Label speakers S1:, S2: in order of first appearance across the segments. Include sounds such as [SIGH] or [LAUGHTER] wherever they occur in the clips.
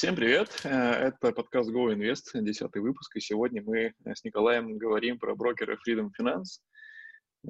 S1: Всем привет! Э, это подкаст Go Invest, десятый выпуск, и сегодня мы с Николаем говорим про брокера Freedom Finance.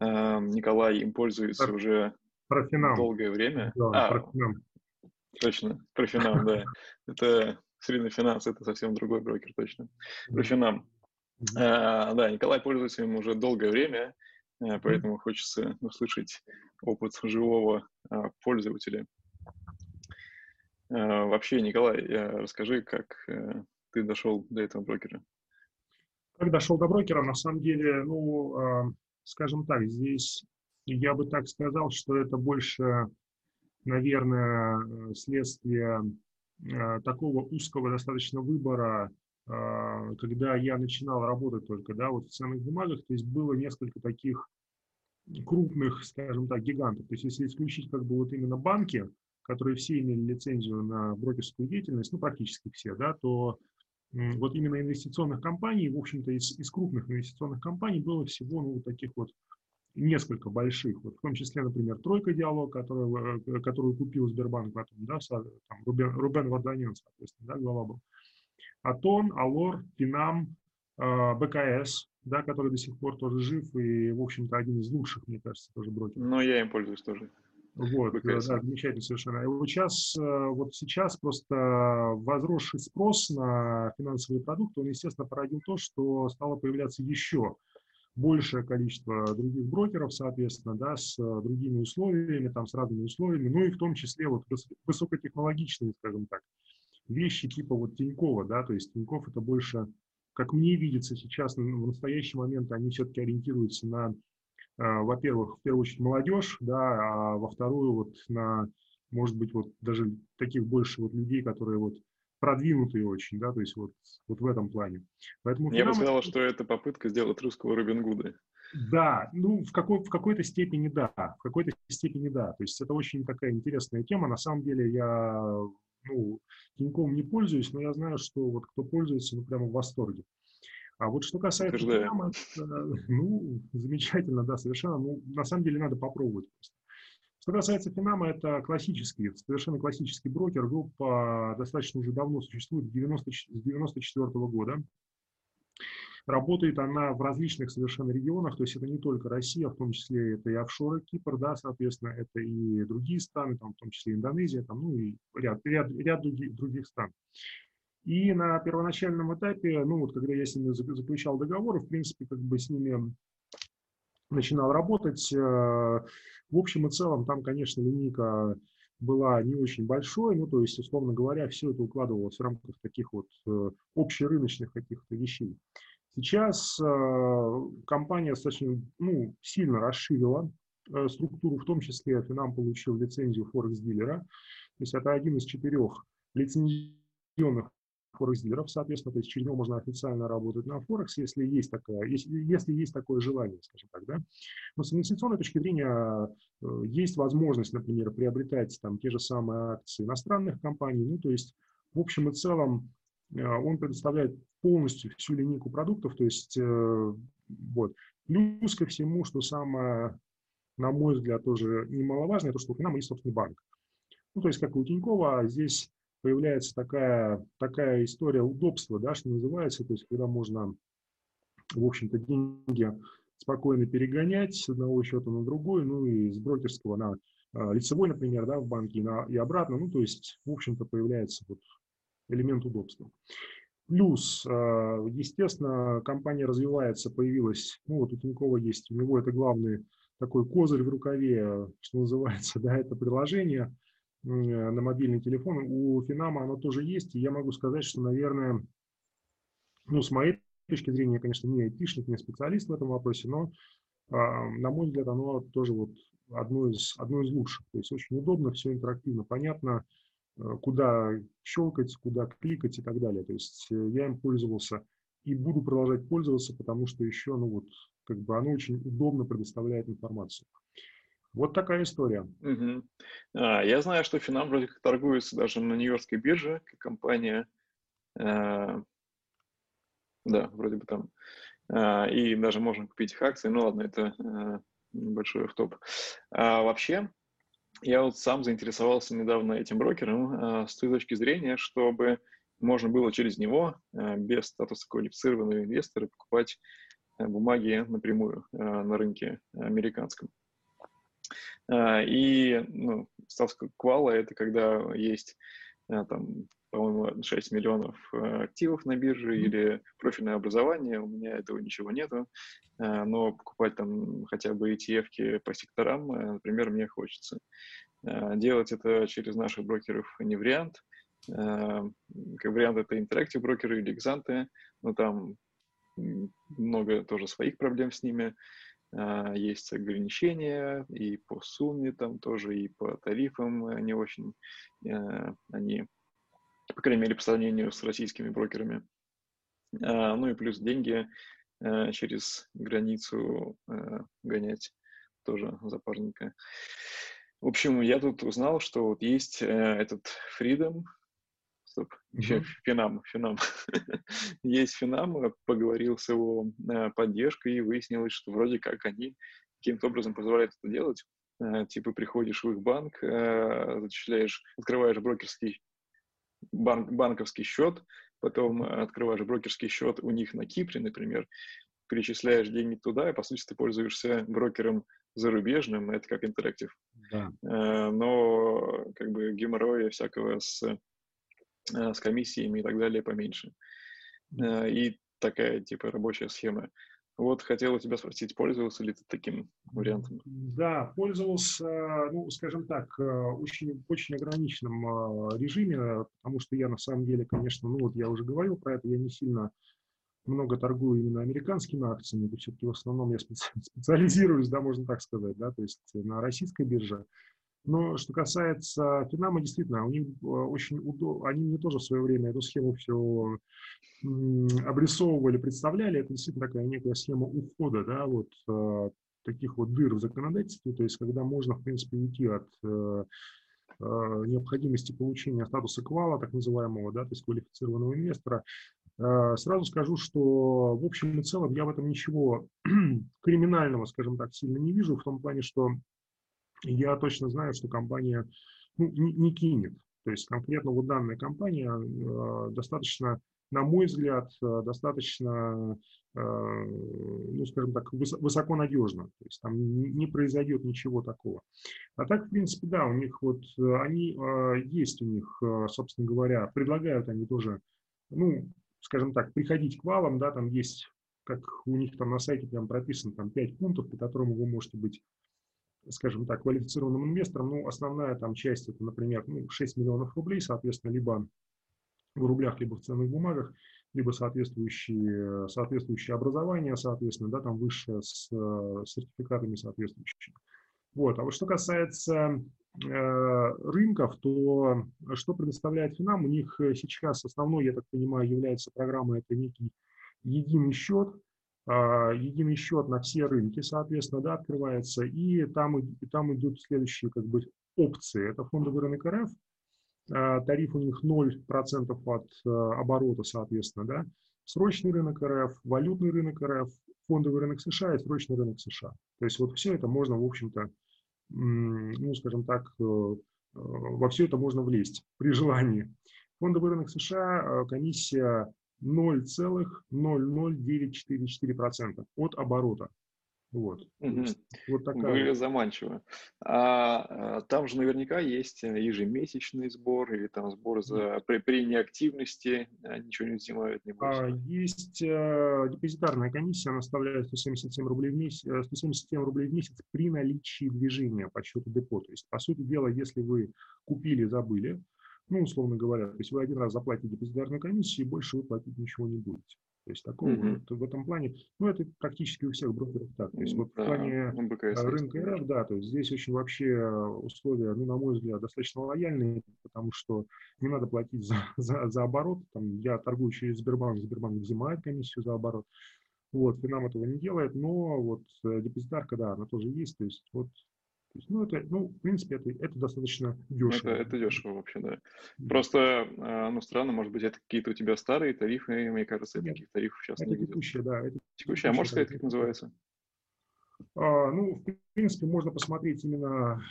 S1: Э, Николай им пользуется про, уже про долгое время.
S2: Да, а, про финам.
S1: Точно, про Финам, да. [LAUGHS] Это Freedom Finance, это совсем другой брокер, точно. Про Финам. Э, да, Николай пользуется им уже долгое время, поэтому хочется услышать опыт живого пользователя. Э, вообще, Николай, расскажи, как э, ты дошел до этого брокера?
S2: Как дошел до брокера? На самом деле, ну, а, скажем так, здесь я бы так сказал, что это больше, наверное, следствие э, такого узкого достаточно выбора, а, когда я начинал работать только, да, вот в ценных бумагах, то есть было несколько таких крупных, скажем так, гигантов. То есть если исключить как бы вот именно банки, которые все имели лицензию на брокерскую деятельность, ну, практически все, да, то вот именно инвестиционных компаний, в общем-то, из, из крупных инвестиционных компаний было всего, ну, вот таких вот несколько больших, вот, в том числе, например, Тройка Диалог, которую, э, которую купил Сбербанк потом, да, там, Рубен, Рубен Варданян, соответственно, да, глава был. Атон, Алор, Финам, э, БКС, да, который до сих пор тоже жив и, в общем-то, один из лучших, мне кажется, тоже брокеров.
S1: Но я им пользуюсь тоже.
S2: Вот, э, да, замечательно совершенно. И вот сейчас, э, вот сейчас просто возросший спрос на финансовые продукты, он, естественно, породил то, что стало появляться еще большее количество других брокеров, соответственно, да, с э, другими условиями, там, с разными условиями, ну и в том числе вот высокотехнологичные, скажем так, вещи типа вот Тинькова, да, то есть Тиньков это больше, как мне видится сейчас, в настоящий момент они все-таки ориентируются на во-первых, в первую очередь молодежь, да, а во вторую вот на, может быть, вот даже таких больше вот людей, которые вот продвинутые очень, да, то есть вот, вот в этом плане.
S1: Поэтому Я бы сказал, что это попытка сделать русского Робин Гуда.
S2: Да, ну, в, какой, в какой-то степени да, в какой-то степени да. То есть это очень такая интересная тема. На самом деле я, ну, Тиньком не пользуюсь, но я знаю, что вот кто пользуется, ну, прямо в восторге. А вот что касается Финама, [LAUGHS] ну, замечательно, да, совершенно. Ну, на самом деле надо попробовать просто. Что касается Финама, это классический, совершенно классический брокер. Группа достаточно уже давно существует, 90, с 94 -го года. Работает она в различных совершенно регионах, то есть это не только Россия, в том числе это и офшоры Кипр, да, соответственно, это и другие страны, там, в том числе Индонезия, там, ну и ряд, ряд, ряд других, других стран. И на первоначальном этапе, ну вот когда я с ними заключал договор, в принципе, как бы с ними начинал работать, э, в общем и целом там, конечно, линейка была не очень большой, ну, то есть, условно говоря, все это укладывалось в рамках таких вот э, общерыночных каких-то вещей. Сейчас э, компания достаточно ну, сильно расширила структуру, в том числе Финам получил лицензию Форекс-дилера, то есть это один из четырех лицензионных форекс-дилеров, соответственно, то есть через него можно официально работать на Форекс, если есть такое, если, если есть такое желание, скажем так, да. Но с инвестиционной точки зрения э, есть возможность, например, приобретать там те же самые акции иностранных компаний, ну, то есть в общем и целом э, он предоставляет полностью всю линейку продуктов, то есть э, вот. Плюс ко всему, что самое, на мой взгляд, тоже немаловажно, это что у нас есть собственный банк. Ну, то есть, как и у Тинькова, здесь появляется такая, такая история удобства, да, что называется, то есть когда можно, в общем-то, деньги спокойно перегонять с одного счета на другой, ну и с брокерского на а, лицевой, например, да, в банке и, на, и обратно, ну то есть, в общем-то, появляется вот элемент удобства. Плюс, а, естественно, компания развивается, появилась, ну вот у Тинькова есть, у него это главный такой козырь в рукаве, что называется, [LAUGHS] да, это приложение – на мобильный телефон. У Финама оно тоже есть, и я могу сказать, что, наверное, ну, с моей точки зрения, я, конечно, не айтишник, не специалист в этом вопросе, но, а, на мой взгляд, оно тоже вот одно из, одно из лучших. То есть очень удобно, все интерактивно, понятно, э, куда щелкать, куда кликать и так далее. То есть э, я им пользовался и буду продолжать пользоваться, потому что еще, ну вот, как бы оно очень удобно предоставляет информацию. Вот такая история.
S1: Угу. А, я знаю, что Финам вроде как торгуется даже на Нью-Йоркской бирже, как компания. А, да, вроде бы там. А, и даже можно купить их акции. Ну ладно, это а, небольшой автоп. А, вообще, я вот сам заинтересовался недавно этим брокером а, с той точки зрения, чтобы можно было через него без статуса квалифицированного инвестора покупать бумаги напрямую на рынке американском. И ну, ставка квала – это когда есть там по-моему, 6 миллионов э, активов на бирже mm-hmm. или профильное образование, у меня этого ничего нету, но покупать там хотя бы ETF по секторам, например, мне хочется. Делать это через наших брокеров не вариант. Как вариант это интерактив брокеры или экзанты, но там много тоже своих проблем с ними. Есть ограничения и по сумме там тоже, и по тарифам они очень, они по крайней мере, по сравнению с российскими брокерами. А, ну и плюс деньги а, через границу а, гонять тоже запарненько. В общем, я тут узнал, что вот есть этот Freedom, стоп, еще Финам, Финам. [LAUGHS] есть Финам, поговорил с его поддержкой и выяснилось, что вроде как они каким-то образом позволяют это делать. Типа приходишь в их банк, зачисляешь, открываешь брокерский банк, банковский счет, потом открываешь брокерский счет у них на Кипре, например, перечисляешь деньги туда, и, по сути, ты пользуешься брокером зарубежным, это как интерактив. Да. Э, но как бы геморроя всякого с, э, с комиссиями и так далее поменьше. Э, и такая, типа, рабочая схема. Вот хотел у тебя спросить, пользовался ли ты таким вариантом?
S2: Да, пользовался, ну, скажем так, э, очень, очень ограниченном э, режиме, потому что я на самом деле, конечно, ну вот я уже говорил про это, я не сильно много торгую именно американскими акциями, все-таки в основном я [LAUGHS] специализируюсь, да, можно так сказать, да, то есть на российской бирже. Но что касается Финама, действительно, у них э, очень удобно, они мне тоже в свое время эту схему все обрисовывали, представляли. Это действительно такая некая схема ухода, да, вот э, таких вот дыр в законодательстве, то есть когда можно, в принципе, уйти от э, необходимости получения статуса квала, так называемого, да, то есть квалифицированного инвестора, Сразу скажу, что в общем и целом я в этом ничего [CLEARS THROAT] криминального, скажем так, сильно не вижу, в том плане, что я точно знаю, что компания ну, не, не кинет. То есть конкретно вот данная компания э, достаточно, на мой взгляд, э, достаточно, э, ну, скажем так, выс, высоко надежна. То есть там не, не произойдет ничего такого. А так, в принципе, да, у них вот, э, они, э, есть у них, э, собственно говоря, предлагают они тоже, ну, скажем так, приходить к валам, да, там есть, как у них там на сайте прям прописано, там 5 пунктов, по которым вы можете быть скажем так, квалифицированным инвестором, ну, основная там часть, это, например, ну, 6 миллионов рублей, соответственно, либо в рублях, либо в ценных бумагах, либо соответствующие, соответствующее образование, соответственно, да, там высшее с э, сертификатами соответствующими. Вот. А вот что касается э, рынков, то что предоставляет Финам? У них сейчас основной, я так понимаю, является программа, это некий единый счет, единый счет на все рынки, соответственно, да, открывается, и там, и там идут следующие как бы опции. Это фондовый рынок РФ, а, тариф у них 0% от а, оборота, соответственно, да, срочный рынок РФ, валютный рынок РФ, фондовый рынок США и срочный рынок США. То есть вот все это можно, в общем-то, ну, скажем так, э, э, во все это можно влезть при желании. Фондовый рынок США, комиссия 0,00944% от оборота. Вот.
S1: Угу. вот такая. Выглядит заманчиво. А, а там же наверняка есть ежемесячный сбор или там сбор за при, при неактивности а, ничего не взимают, не
S2: а, Есть а, депозитарная комиссия, она составляет 177 рублей в месяц, 177 рублей в месяц при наличии движения по счету депо. То есть, по сути дела, если вы купили, забыли, ну, условно говоря, то есть вы один раз заплатите депозитарную комиссию, и больше вы платить ничего не будете. То есть такого mm-hmm. вот, в этом плане, ну, это практически у всех брокеров так. То есть вот да, в плане ну, рынка РФ, да, то есть здесь очень вообще условия, ну, на мой взгляд, достаточно лояльные, потому что не надо платить за, [LAUGHS] за, за оборот. Там, я торгую через Сбербанк, Сбербанк взимает комиссию за оборот. Вот, Финам этого не делает, но вот э, депозитарка, да, она тоже есть. То есть вот есть, ну, это, ну, в принципе, это, это достаточно дешево.
S1: Это, это дешево вообще, да. Просто, а, ну, странно, может быть, это какие-то у тебя старые тарифы, мне кажется, Нет, таких тарифов сейчас
S2: это не текущие, да. Это
S1: текущие, а можешь сказать, как называется?
S2: А, ну, в принципе, можно посмотреть именно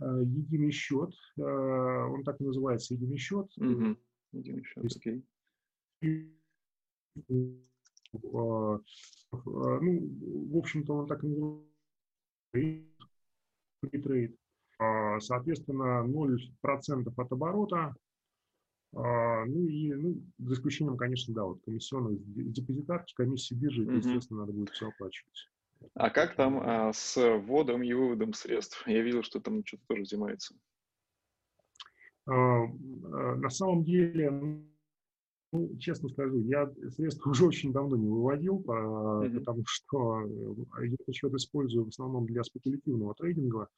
S2: а, единый счет. А, он так и называется, единый счет. Угу.
S1: Единый счет, окей.
S2: А, ну, в общем-то, он так и называется трейд. А, соответственно, 0% от оборота. А, ну и, ну, за исключением, конечно, да, вот комиссионных депозитарки, комиссии биржи, это, естественно, надо будет все оплачивать.
S1: А как там а, с вводом и выводом средств? Я видел, что там что-то тоже взимается.
S2: А, на самом деле, ну, честно скажу, я средства уже очень давно не выводил, mm-hmm. потому что э, я этот счет использую в основном для спекулятивного трейдинга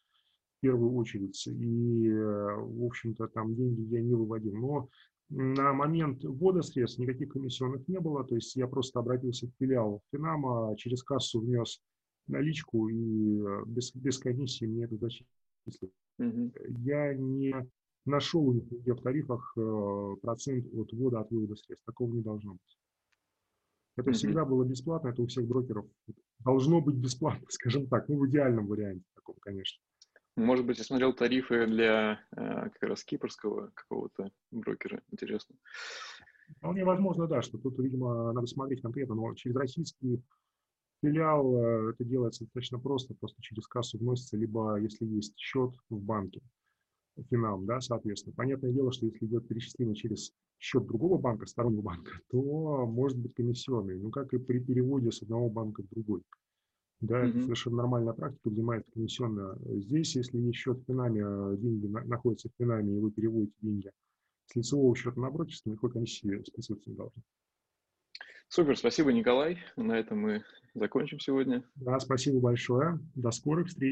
S2: в первую очередь. И, э, в общем-то, там деньги я не выводил. Но на момент ввода средств никаких комиссионных не было. То есть я просто обратился в филиал Финама, через кассу внес наличку и э, без, без комиссии мне это зачислили. Mm-hmm. Я не нашел у них в тарифах э, процент от ввода от вывода средств. Такого не должно быть. Это mm-hmm. всегда было бесплатно, это у всех брокеров должно быть бесплатно, [LAUGHS] скажем так, ну в идеальном варианте таком, конечно.
S1: Может быть, я смотрел тарифы для э, как раз кипрского какого-то брокера. Интересно.
S2: Вполне возможно, да, что тут, видимо, надо смотреть конкретно, но через российский филиал э, это делается достаточно просто, просто через кассу вносится, либо если есть счет в банке, финам, да, соответственно. Понятное дело, что если идет перечисление через счет другого банка, стороннего банка, [LAUGHS] то может быть комиссионный, ну, как и при переводе с одного банка в другой. Да, mm-hmm. это совершенно нормальная практика, взимается комиссионная. Здесь, если есть счет в Финаме, а деньги на, находятся в Финаме, и вы переводите деньги с лицевого счета на брокерство, никакой комиссии списываться не должно.
S1: Супер, спасибо, Николай. На этом мы закончим сегодня.
S2: Да, спасибо большое. До скорых встреч.